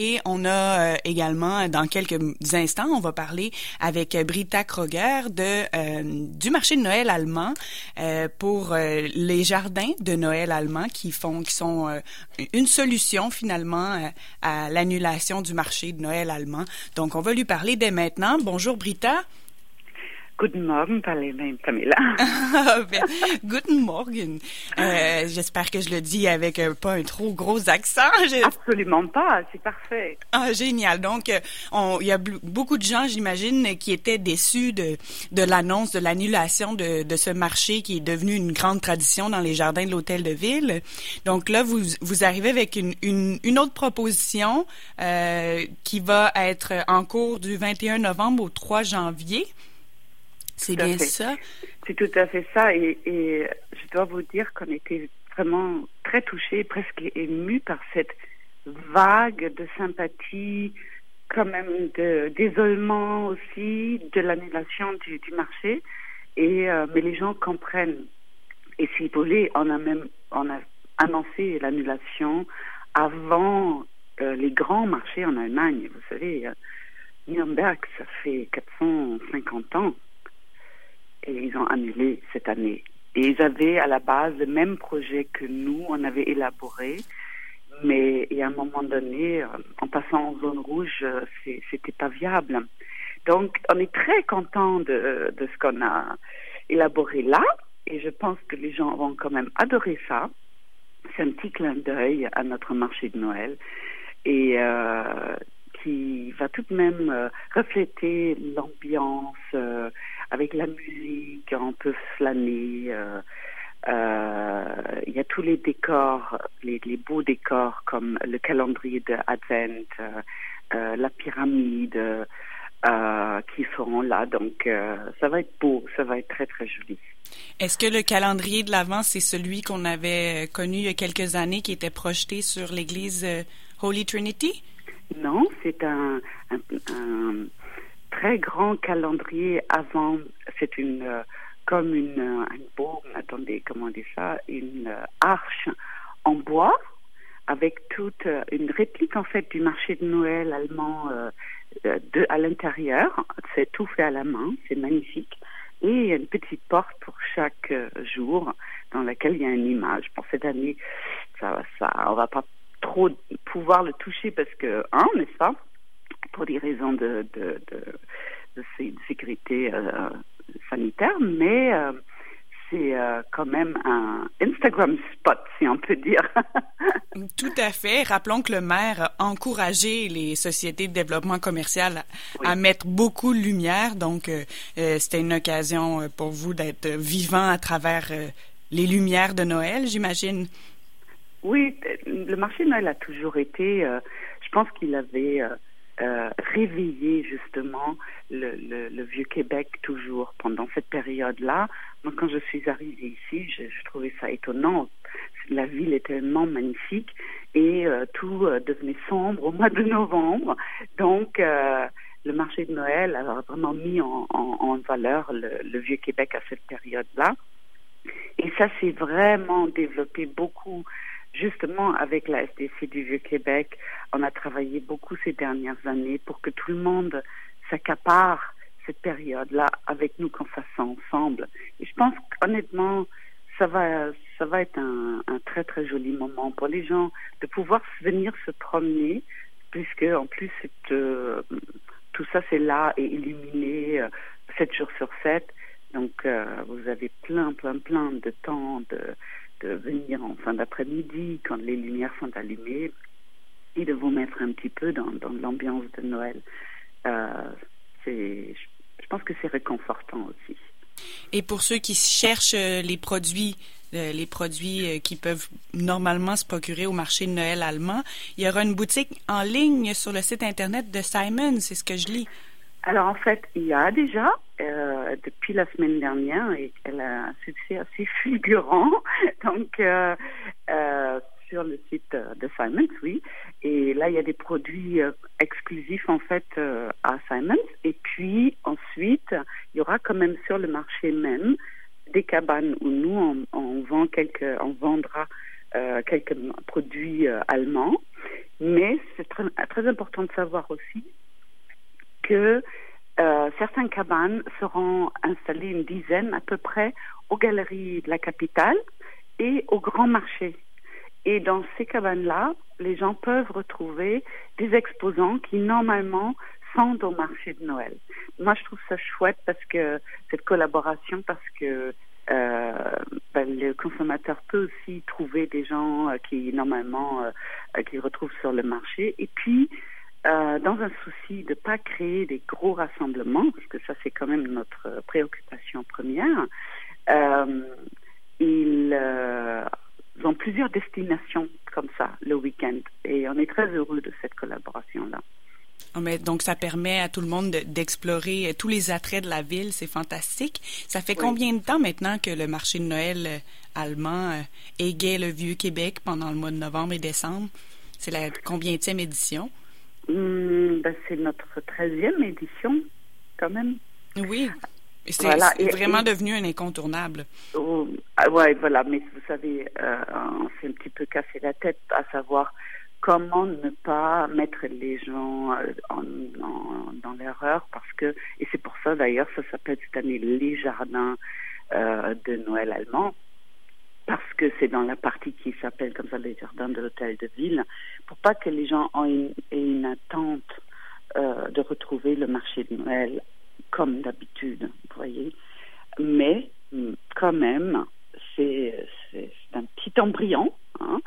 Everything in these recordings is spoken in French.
Et on a également, dans quelques instants, on va parler avec Brita Kroger de du marché de Noël allemand pour les jardins de Noël allemand qui font, qui sont une solution finalement à l'annulation du marché de Noël allemand. Donc, on va lui parler dès maintenant. Bonjour Brita. Guten Morgen, Pamela. Ben, guten Morgen. Euh, j'espère que je le dis avec euh, pas un trop gros accent. Absolument pas, c'est parfait. Ah, génial. Donc, euh, il y a beaucoup de gens, j'imagine, qui étaient déçus de, de l'annonce de l'annulation de, de ce marché qui est devenu une grande tradition dans les jardins de l'hôtel de ville. Donc là, vous, vous arrivez avec une, une, une autre proposition qui va être en cours du 21 novembre au 3 janvier. C'est bien ça. C'est tout à fait ça. Et, je dois vous dire qu'on était vraiment très touchés, presque émus par cette vague de sympathie, quand même d'isolement aussi, de l'annulation du, marché. Et euh, mais les gens comprennent. Et si vous voulez, on a même on a annoncé l'annulation avant euh, les grands marchés en Allemagne. Vous savez, euh, Nürnberg, ça fait 450 ans et ils ont annulé cette année. Et ils avaient à la base le même projet que nous, on avait élaboré, mais à un moment donné, euh, en passant en zone rouge, euh, c'était pas viable. Donc, on est très content de, de ce qu'on a élaboré là, et je pense que les gens vont quand même adorer ça. C'est un petit clin d'œil à notre marché de Noël. Et euh, qui va tout de même euh, refléter l'ambiance euh, avec la musique, on peut flâner. Euh, il y a tous les décors, les, les, beaux décors comme le calendrier de Advent, la pyramide qui seront là. Donc ça va être beau, ça va être très très joli. Est-ce que le calendrier de l'Avent, c'est celui qu'on avait connu il y a quelques années qui était projeté sur l'église Holy Trinity? Non, c'est un, très grand calendrier avant. C'est une euh, comme une, euh, attendez, comment euh, arche en bois avec toute une réplique en fait du marché de Noël allemand de, à l'intérieur. C'est tout fait à la main, c'est magnifique. Et il y a une petite porte pour chaque jour dans laquelle il y a une image. Pour cette année, ça, ça, on va pas trop pouvoir le toucher parce que, hein, n'est-ce pas, pour des raisons de, de, de, sécurité euh, sanitaire, mais euh, c'est euh, quand même un Instagram spot, si on peut dire. Tout à fait. Rappelons que le maire a encouragé les sociétés de développement commercial à, mettre beaucoup de lumière. Donc, c'était une occasion pour vous d'être vivant à travers les lumières de Noël, j'imagine. Oui, le marché de Noël a toujours été, euh, je pense qu'il avait euh, euh, réveillé justement le, le, vieux Québec toujours pendant cette période-là. Moi, quand je suis arrivée ici, je, je, trouvais ça étonnant. La ville est tellement magnifique et tout devenait sombre au mois de novembre. Donc, le marché de Noël a vraiment mis en, en, en valeur le, le vieux Québec à cette période-là. Et ça s'est vraiment développé beaucoup justement avec la SDC du Vieux-Québec, on a travaillé beaucoup ces dernières années pour que tout le monde s'accapare cette période-là avec nous qu'on fasse ça ensemble. Et je pense qu'honnêtement, ça va, ça va être un, très très joli moment pour les gens de pouvoir venir se promener, puisque en plus euh, tout ça c'est là et illuminé euh, 7 jours sur 7. Donc euh, vous avez plein plein plein de temps de de venir en fin d'après-midi quand les lumières sont allumées et de vous mettre un petit peu dans, dans l'ambiance de Noël. Euh, c'est, je pense que c'est réconfortant aussi. Et pour ceux qui cherchent euh, les produits, euh, les produits qui peuvent normalement se procurer au marché de Noël allemand, il y aura une boutique en ligne sur le site internet de Simon, c'est ce que je lis. Alors en fait, il y a déjà euh, depuis la semaine dernière et elle a un succès assez fulgurant. Donc euh, euh, sur le site de Simons, oui. Et là, il y a des produits euh, exclusifs en fait euh, à Simons. Et puis ensuite, il y aura quand même sur le marché même des cabanes où nous on, vend quelques, on vendra quelques produits allemands. Mais c'est très important de savoir aussi que euh, certaines cabanes seront installées, une dizaine à peu près, aux galeries de la capitale et au grand marché. Et dans ces cabanes-là, les gens peuvent retrouver des exposants qui normalement sont au marché de Noël. Moi, je trouve ça chouette parce que cette collaboration, parce que euh, ben, le consommateur peut aussi trouver des gens euh, qui normalement euh, qu'il retrouve sur le marché. Et puis, euh, dans un souci de ne pas créer des gros rassemblements, parce que ça c'est quand même notre préoccupation première, euh, ils euh, ont plusieurs destinations comme ça le week-end et on est très heureux de cette collaboration-là. Oh, donc, ça permet à tout le monde d'explorer tous les attraits de la ville. C'est fantastique. Ça fait combien de temps maintenant que le marché de Noël allemand égaye le Vieux-Québec pendant le mois de novembre et décembre? C'est la combienième édition? Hmm, ben, c'est notre 13e édition, quand même. Oui. C'est vraiment devenu un incontournable. Oh, ah, oui, voilà. Mais vous savez, euh, on s'est un petit peu cassé la tête à savoir comment ne pas mettre les gens euh, en, dans l'erreur parce que, et c'est pour ça d'ailleurs, ça s'appelle cette année les jardins euh, de Noël allemand parce que c'est dans la partie qui s'appelle comme ça les jardins de l'hôtel de ville, pour pas que les gens aient une, attente euh, de retrouver le marché de Noël comme d'habitude, vous voyez. Mais quand même, c'est un petit embryon, hein,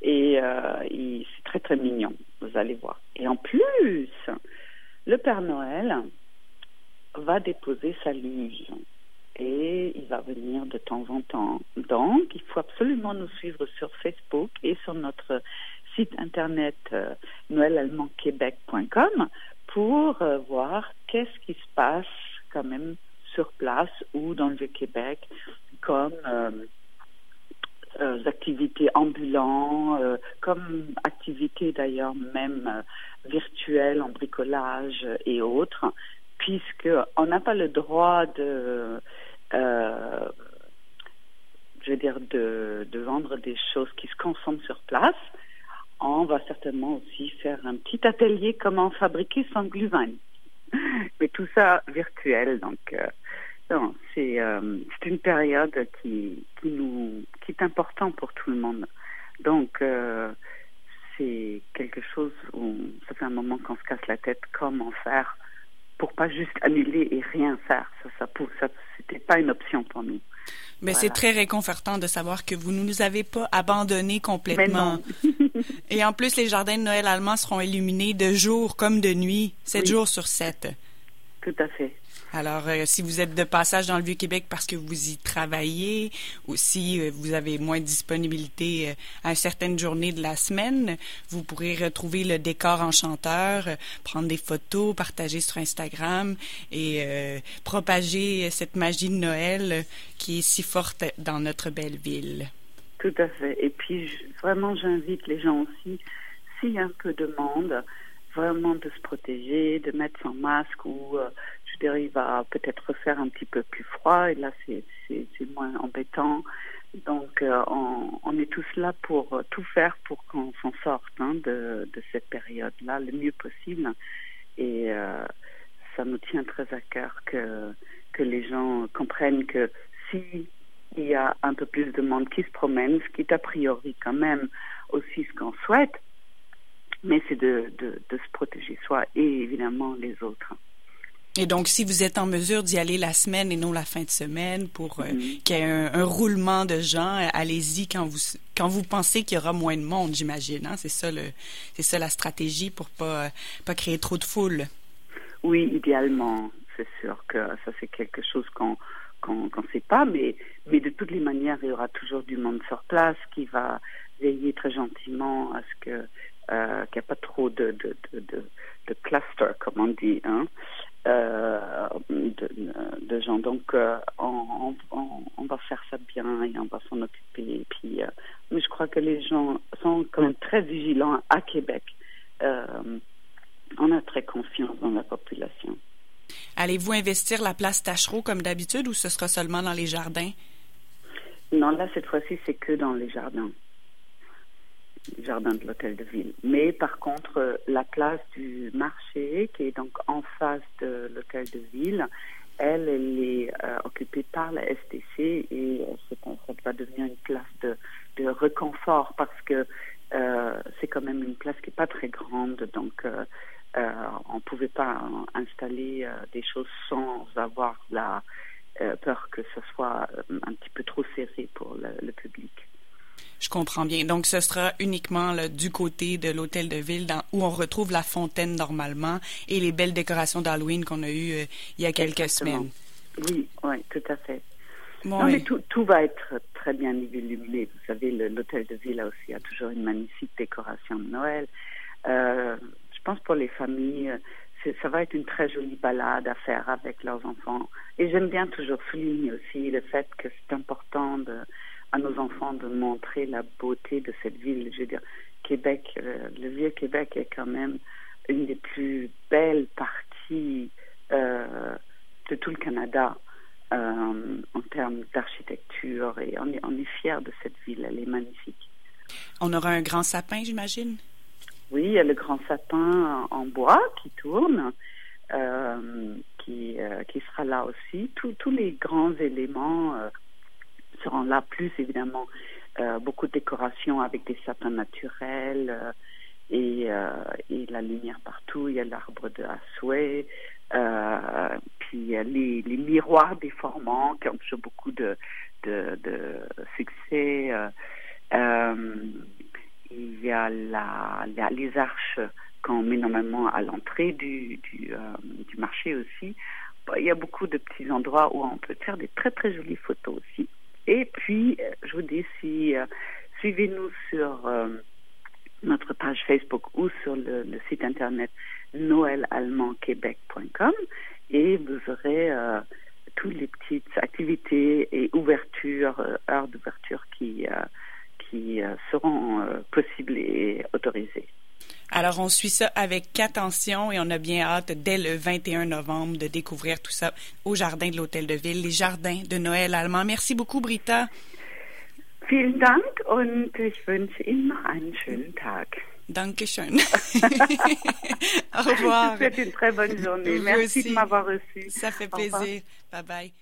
et, euh, c'est très très mignon, vous allez voir. Et en plus, le Père Noël va déposer sa luge et il va venir de temps en temps. Donc, il faut absolument nous suivre sur Facebook et sur notre site internet euh, pour euh, voir qu'est-ce qui se passe quand même sur place ou dans le Québec comme euh, euh, activités ambulantes, comme activités d'ailleurs même virtuelles en bricolage et autres, puisque on n'a pas le droit de je veux dire, de, de vendre des choses qui se consomment sur place. On va certainement aussi faire un petit atelier comment fabriquer son glühwein. Mais tout ça virtuel, donc euh, c'est euh, une période qui qui est important pour tout le monde. Donc euh, c'est quelque chose où ça fait un moment qu'on se casse la tête comment faire pour pas juste annuler et rien faire. Ça, ça, ça c'était pas une option pour nous. Mais c'est très réconfortant de savoir que vous ne nous avez pas abandonnés complètement. et en plus, les jardins de Noël allemands seront illuminés de jour comme de nuit, sept jours sur sept. Tout à fait. Alors, euh, si vous êtes de passage dans le Vieux-Québec parce que vous y travaillez ou si euh, vous avez moins de disponibilité euh, à certaines journées de la semaine, vous pourrez retrouver le décor enchanteur, prendre des photos, partager sur Instagram et propager cette magie de Noël qui est si forte dans notre belle ville. Tout à fait. Et puis, vraiment, j'invite les gens aussi, s'il y a un peu de monde, vraiment de se protéger, de mettre son masque ou il va peut-être faire un petit peu plus froid et là c'est moins embêtant. Donc euh, on, est tous là pour tout faire pour qu'on s'en sorte hein, de, cette période-là le mieux possible. Et euh, ça nous tient très à cœur que, que les gens comprennent que si il y a un peu plus de monde qui se promène, ce qui est a priori quand même aussi ce qu'on souhaite, mais c'est de, de, de se protéger soi et évidemment les autres. Et donc, si vous êtes en mesure d'y aller la semaine et non la fin de semaine pour euh, mm-hmm. qu'il y ait un, roulement de gens, allez-y quand vous quand vous pensez qu'il y aura moins de monde, j'imagine. Hein? C'est ça le c'est ça la stratégie pour pas pas créer trop de foule. Oui, idéalement, c'est sûr que ça c'est quelque chose qu'on qu'on ne sait pas, mais mais de toutes les manières, il y aura toujours du monde sur place qui va veiller très gentiment à ce que euh, qu'il n'y a pas trop de, de, de, de, de cluster, comme on dit, hein, euh, de, de, gens. Donc, euh, on, on, on, va faire ça bien et on va s'en occuper. Et puis, mais je crois que les gens sont quand même très vigilants à Québec. on a très confiance dans la population. Allez-vous investir la place Tachereau comme d'habitude ou ce sera seulement dans les jardins? Non, là, cette fois-ci, c'est que dans les jardins. Jardin de l'hôtel de ville. Mais par contre, la place du marché, qui est donc en face de l'hôtel de ville, elle, elle est euh, occupée par la STC et euh, ça va devenir une place de, de reconfort parce que euh, c'est quand même une place qui n'est pas très grande, donc euh, euh on ne pouvait pas installer euh, des choses sans avoir la peur que ce soit un petit peu trop serré pour le public. Je comprends bien. Donc, ce sera uniquement là, du côté de l'hôtel de ville dans, où on retrouve la fontaine normalement et les belles décorations d'Halloween qu'on a eues euh, il y a quelques Exactement. semaines. Oui, oui, tout à fait. Bon, non, oui. mais tout, tout, va être très bien illuminé. Vous savez, l'hôtel de ville a aussi a toujours une magnifique décoration de Noël. Euh, je pense pour les familles, ça va être une très jolie balade à faire avec leurs enfants. Et j'aime bien toujours souligner aussi le fait que c'est important de à nos enfants de montrer la beauté de cette ville. Je veux dire, Québec, euh, le vieux Québec est quand même une des plus belles parties euh, de tout le Canada euh, en termes d'architecture et on est, on est fiers de cette ville, elle est magnifique. On aura un grand sapin, j'imagine? Oui, il y a le grand sapin en bois qui tourne, qui, qui sera là aussi. Tous, tous les grands éléments seront là, plus évidemment euh, beaucoup de décorations avec des sapins naturels euh, et, euh, et, la lumière partout. Il y a l'arbre de Assoué, puis les, les, miroirs déformants qui ont toujours beaucoup de, succès. il y a les arches qu'on met normalement à l'entrée du marché aussi. Il y a beaucoup de petits endroits où on peut faire des très très jolies photos aussi. Et puis, je vous dis, si euh, suivez-nous sur euh, notre page Facebook ou sur le, site internet noëlallemandquebec.com et vous aurez euh, toutes les petites activités et ouvertures, heures d'ouverture qui, qui seront possibles et autorisées. Alors, on suit ça avec attention et on a bien hâte, dès le 21 novembre, de découvrir tout ça au jardin de l'Hôtel de Ville, les jardins de Noël allemand. Merci beaucoup, Brita. Vielen Dank und ich wünsche Ihnen noch einen schönen Tag. Dankeschön. Au revoir. C'est une très bonne journée. Vous Merci aussi. de m'avoir reçu. Ça fait plaisir. Bye bye.